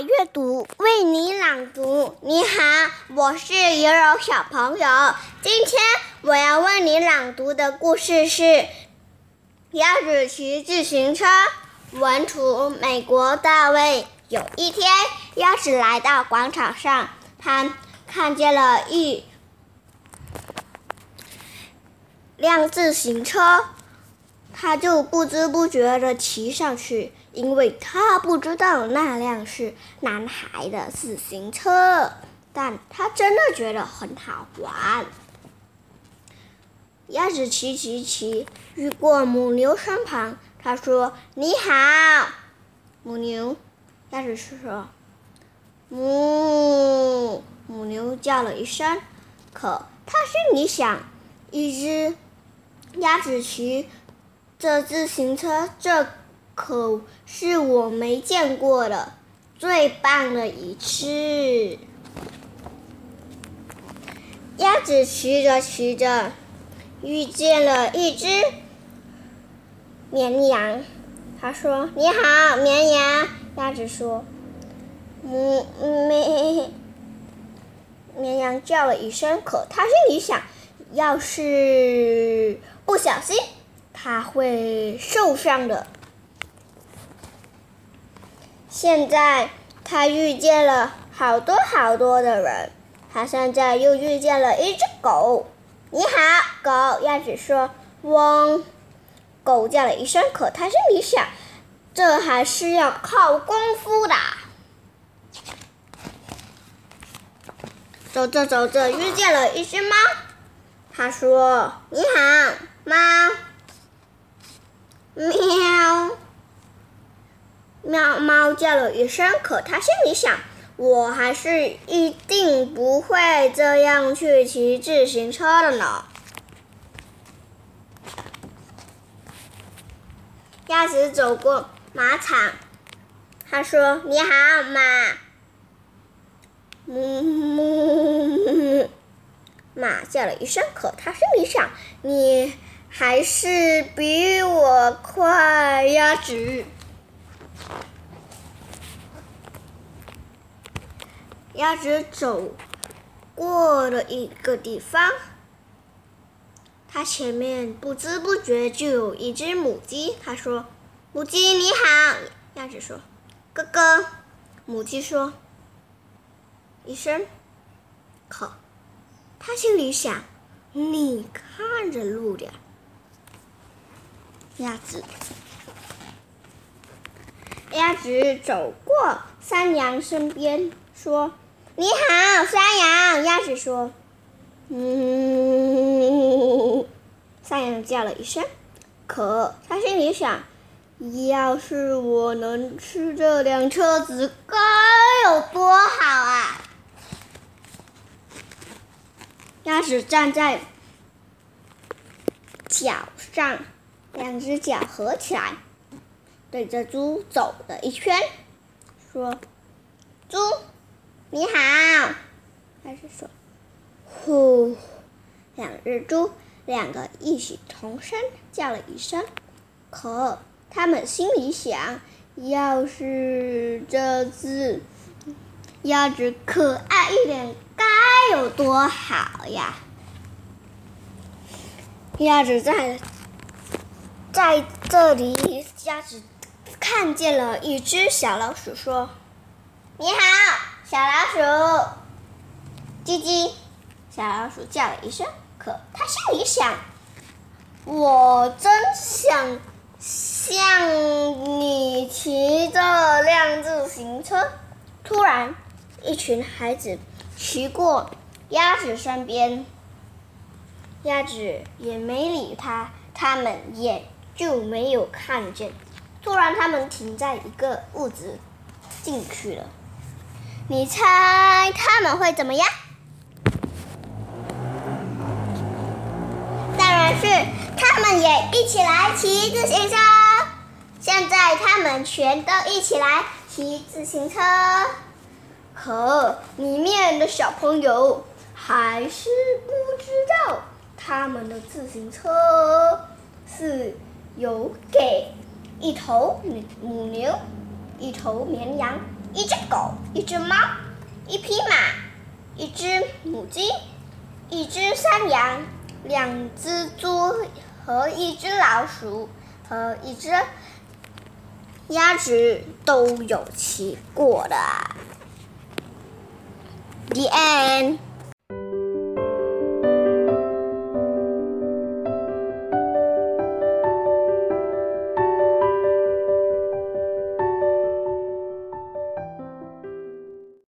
阅读为你朗读。你好，我是游柔小朋友。今天我要为你朗读的故事是《鸭子骑自行车》。文图：美国大卫。有一天，鸭子来到广场上，他看见了一辆自行车，他就不知不觉地骑上去。因为他不知道那辆是男孩的自行车，但他真的觉得很好玩。鸭子骑骑骑，遇过母牛身旁，他说：“你好，母牛。”鸭子说：“母。”母牛叫了一声，可他心里想：一只鸭子骑这自行车，这。可是我没见过的最棒的一次。鸭子骑着骑着，遇见了一只绵羊。他说：“你好，绵羊。”鸭子说：“嗯，绵绵羊叫了一声，可他心里想，要是不小心，他会受伤的。”现在他遇见了好多好多的人，他现在又遇见了一只狗。你好，狗。鸭子说：“汪。”狗叫了一声，可他心里想，这还是要靠功夫的。走着走着，遇见了一只猫。他说：“你好，猫。”喵。喵猫叫了一声，可它心里想：“我还是一定不会这样去骑自行车的呢。”鸭子走过马场，他说：“你好，马。”嗯，马叫了一声，可它心里想：“你还是比我快，鸭子。”鸭子走过了一个地方，它前面不知不觉就有一只母鸡。它说：“母鸡你好。”鸭子说：“哥哥。”母鸡说：“一声。”可，它心里想：“你看着路点。”鸭子，鸭子走过山羊身边，说。你好，山羊。鸭子说：“嗯。”山羊叫了一声，可他心里想：“要是我能吃这辆车子，该有多好啊！”鸭子站在脚上，两只脚合起来，对着猪走了一圈，说：“猪。”你好，还是说，呼，两只猪，两个异曲同声叫了一声，可他们心里想，要是这只鸭子可爱一点，该有多好呀！鸭子在在这里，鸭子看见了一只小老鼠，说：“你好。”小老鼠，叽叽，小老鼠叫了一声。可它心里想：“我真想像你骑这辆自行车。”突然，一群孩子骑过鸭子身边，鸭子也没理他，他们也就没有看见。突然，他们停在一个屋子进去了。你猜他们会怎么样？当然是他们也一起来骑自行车。现在他们全都一起来骑自行车，可里面的小朋友还是不知道他们的自行车是有给一头母牛、一头绵羊。一只狗，一只猫，一匹马，一只母鸡，一只山羊，两只猪和一只老鼠和一只鸭子都有骑过的。The end.